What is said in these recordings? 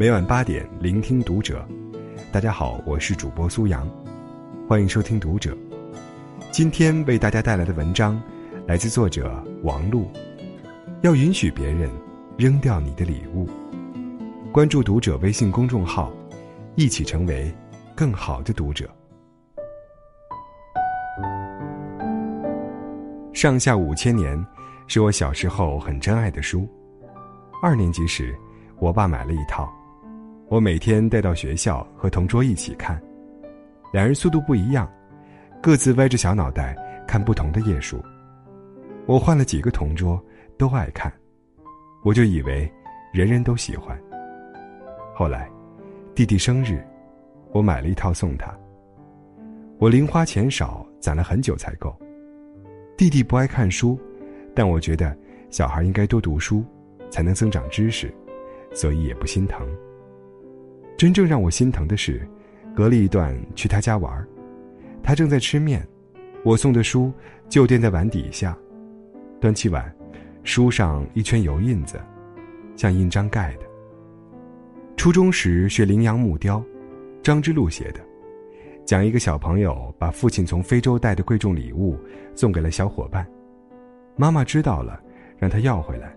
每晚八点，聆听读者。大家好，我是主播苏阳，欢迎收听读者。今天为大家带来的文章来自作者王璐。要允许别人扔掉你的礼物。关注读者微信公众号，一起成为更好的读者。上下五千年是我小时候很珍爱的书。二年级时，我爸买了一套，我每天带到学校和同桌一起看。两人速度不一样，各自歪着小脑袋看不同的页数。我换了几个同桌，都爱看，我就以为人人都喜欢。后来，弟弟生日，我买了一套送他。我零花钱少，攒了很久才够。弟弟不爱看书，但我觉得小孩应该多读书，才能增长知识，所以也不心疼。真正让我心疼的是，隔了一段去他家玩，他正在吃面，我送的书就垫在碗底下，端起碗，书上一圈油印子，像印章盖的。初中时学羚羊木雕，张之路写的。讲一个小朋友把父亲从非洲带的贵重礼物送给了小伙伴，妈妈知道了，让他要回来。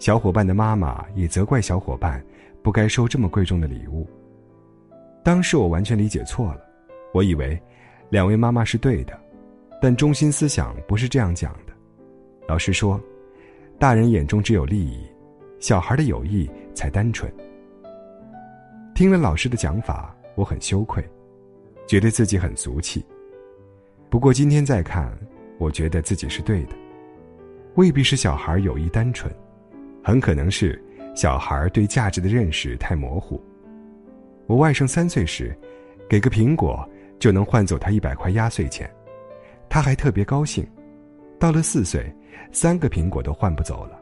小伙伴的妈妈也责怪小伙伴不该收这么贵重的礼物。当时我完全理解错了，我以为两位妈妈是对的，但中心思想不是这样讲的。老师说，大人眼中只有利益，小孩的友谊才单纯。听了老师的讲法，我很羞愧。觉得自己很俗气，不过今天再看，我觉得自己是对的。未必是小孩友谊单纯，很可能是小孩对价值的认识太模糊。我外甥三岁时，给个苹果就能换走他一百块压岁钱，他还特别高兴。到了四岁，三个苹果都换不走了。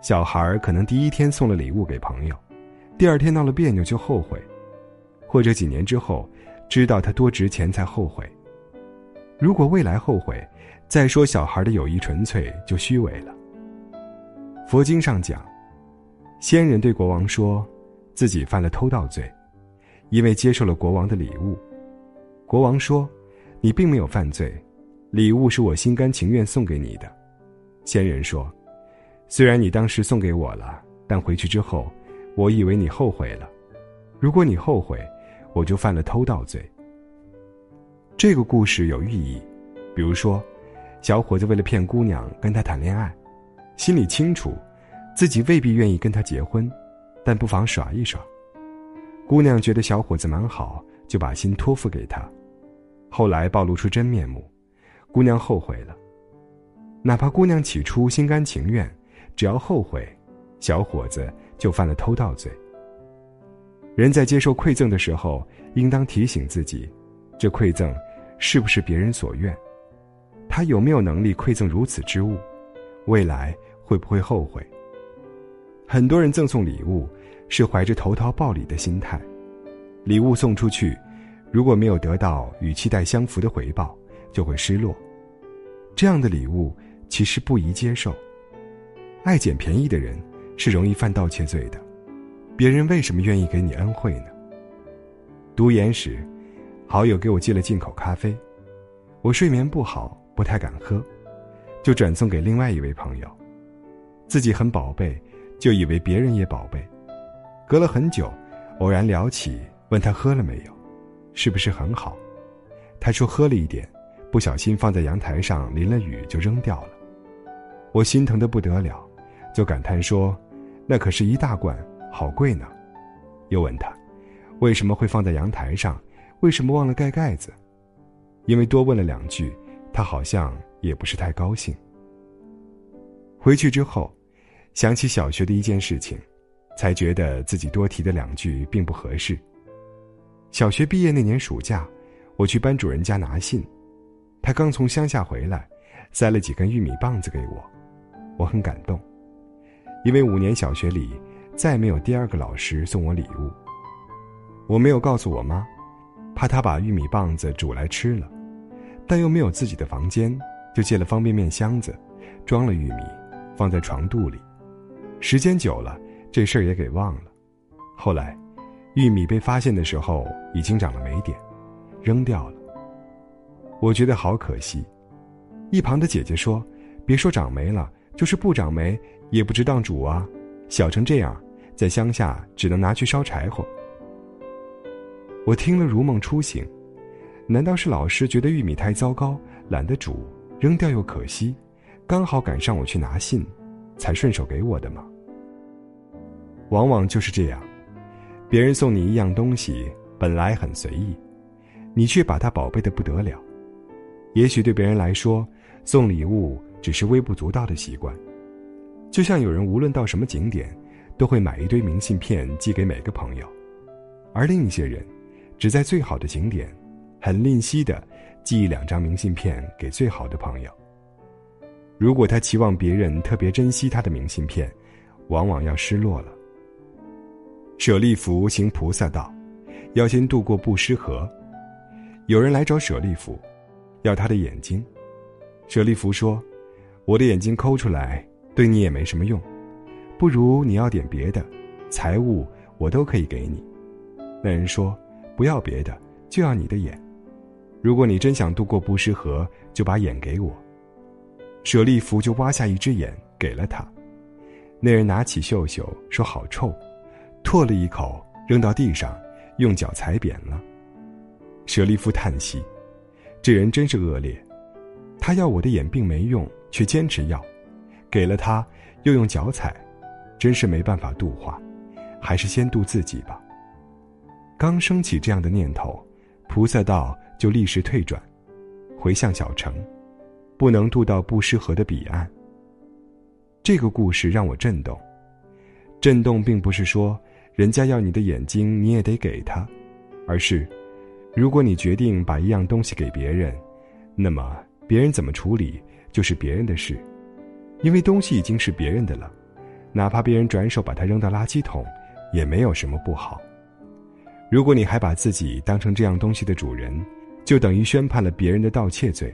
小孩可能第一天送了礼物给朋友，第二天闹了别扭就后悔，或者几年之后。知道它多值钱才后悔。如果未来后悔，再说小孩的友谊纯粹就虚伪了。佛经上讲，仙人对国王说，自己犯了偷盗罪，因为接受了国王的礼物。国王说，你并没有犯罪，礼物是我心甘情愿送给你的。仙人说，虽然你当时送给我了，但回去之后，我以为你后悔了。如果你后悔，我就犯了偷盗罪。这个故事有寓意，比如说，小伙子为了骗姑娘跟他谈恋爱，心里清楚，自己未必愿意跟他结婚，但不妨耍一耍。姑娘觉得小伙子蛮好，就把心托付给他。后来暴露出真面目，姑娘后悔了。哪怕姑娘起初心甘情愿，只要后悔，小伙子就犯了偷盗罪。人在接受馈赠的时候，应当提醒自己，这馈赠是不是别人所愿？他有没有能力馈赠如此之物？未来会不会后悔？很多人赠送礼物是怀着投桃报李的心态，礼物送出去，如果没有得到与期待相符的回报，就会失落。这样的礼物其实不宜接受。爱捡便宜的人是容易犯盗窃罪的。别人为什么愿意给你恩惠呢？读研时，好友给我寄了进口咖啡，我睡眠不好，不太敢喝，就转送给另外一位朋友。自己很宝贝，就以为别人也宝贝。隔了很久，偶然聊起，问他喝了没有，是不是很好？他说喝了一点，不小心放在阳台上淋了雨就扔掉了。我心疼的不得了，就感叹说：“那可是一大罐。”好贵呢，又问他，为什么会放在阳台上？为什么忘了盖盖子？因为多问了两句，他好像也不是太高兴。回去之后，想起小学的一件事情，才觉得自己多提的两句并不合适。小学毕业那年暑假，我去班主任家拿信，他刚从乡下回来，塞了几根玉米棒子给我，我很感动，因为五年小学里。再没有第二个老师送我礼物。我没有告诉我妈，怕她把玉米棒子煮来吃了，但又没有自己的房间，就借了方便面箱子，装了玉米，放在床肚里。时间久了，这事儿也给忘了。后来，玉米被发现的时候已经长了霉点，扔掉了。我觉得好可惜。一旁的姐姐说：“别说长霉了，就是不长霉，也不值当煮啊。小成这样，在乡下只能拿去烧柴火。”我听了如梦初醒，难道是老师觉得玉米太糟糕，懒得煮，扔掉又可惜，刚好赶上我去拿信，才顺手给我的吗？往往就是这样，别人送你一样东西，本来很随意，你却把它宝贝的不得了。也许对别人来说，送礼物只是微不足道的习惯，就像有人无论到什么景点，都会买一堆明信片寄给每个朋友，而另一些人。只在最好的景点，很吝惜的寄两张明信片给最好的朋友。如果他期望别人特别珍惜他的明信片，往往要失落了。舍利弗行菩萨道，要先渡过布施河。有人来找舍利弗，要他的眼睛。舍利弗说：“我的眼睛抠出来，对你也没什么用，不如你要点别的，财物我都可以给你。”那人说。不要别的，就要你的眼。如果你真想渡过布施河，就把眼给我。舍利弗就挖下一只眼给了他。那人拿起嗅嗅，说好臭，唾了一口扔到地上，用脚踩扁了。舍利弗叹息：这人真是恶劣。他要我的眼并没用，却坚持要，给了他又用脚踩，真是没办法度化，还是先度自己吧。刚升起这样的念头，菩萨道就立时退转，回向小城，不能渡到布施河的彼岸。这个故事让我震动，震动并不是说人家要你的眼睛你也得给他，而是，如果你决定把一样东西给别人，那么别人怎么处理就是别人的事，因为东西已经是别人的了，哪怕别人转手把它扔到垃圾桶，也没有什么不好。如果你还把自己当成这样东西的主人，就等于宣判了别人的盗窃罪。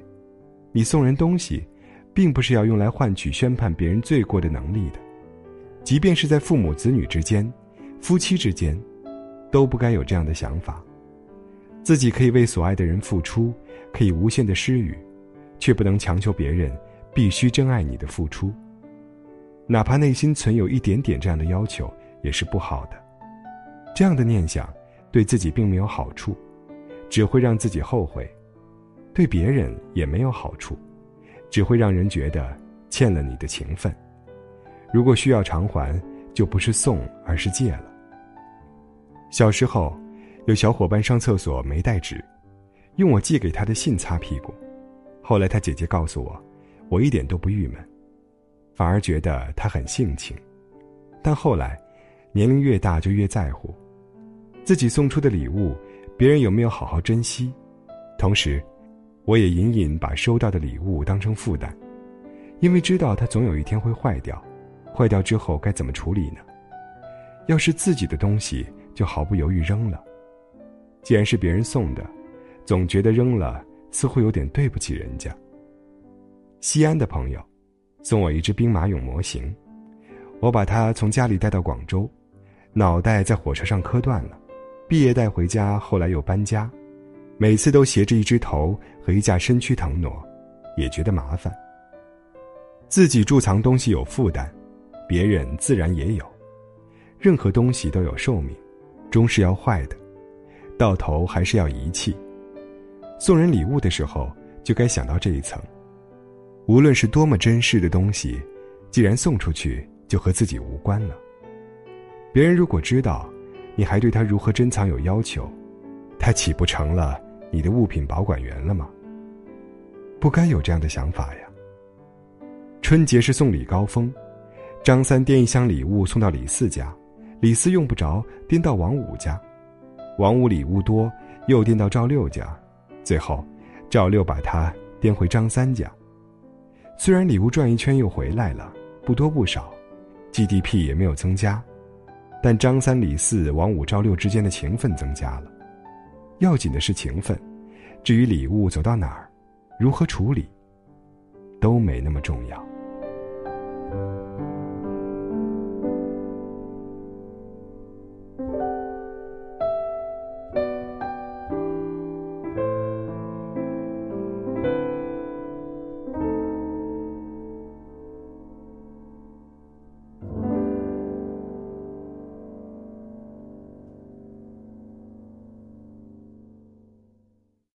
你送人东西，并不是要用来换取宣判别人罪过的能力的。即便是在父母子女之间、夫妻之间，都不该有这样的想法。自己可以为所爱的人付出，可以无限的施予，却不能强求别人必须珍爱你的付出。哪怕内心存有一点点这样的要求，也是不好的。这样的念想。对自己并没有好处，只会让自己后悔；对别人也没有好处，只会让人觉得欠了你的情分。如果需要偿还，就不是送，而是借了。小时候，有小伙伴上厕所没带纸，用我寄给他的信擦屁股。后来他姐姐告诉我，我一点都不郁闷，反而觉得他很性情。但后来，年龄越大就越在乎。自己送出的礼物，别人有没有好好珍惜？同时，我也隐隐把收到的礼物当成负担，因为知道它总有一天会坏掉，坏掉之后该怎么处理呢？要是自己的东西，就毫不犹豫扔了；既然是别人送的，总觉得扔了似乎有点对不起人家。西安的朋友送我一只兵马俑模型，我把它从家里带到广州，脑袋在火车上磕断了。毕业带回家，后来又搬家，每次都携着一只头和一架身躯腾挪，也觉得麻烦。自己贮藏东西有负担，别人自然也有。任何东西都有寿命，终是要坏的，到头还是要遗弃。送人礼物的时候，就该想到这一层。无论是多么珍视的东西，既然送出去，就和自己无关了。别人如果知道。你还对他如何珍藏有要求，他岂不成了你的物品保管员了吗？不该有这样的想法呀。春节是送礼高峰，张三掂一箱礼物送到李四家，李四用不着颠到王五家，王五礼物多又颠到赵六家，最后赵六把他颠回张三家。虽然礼物转一圈又回来了，不多不少，GDP 也没有增加。但张三李四王五赵六之间的情分增加了，要紧的是情分，至于礼物走到哪儿，如何处理，都没那么重要。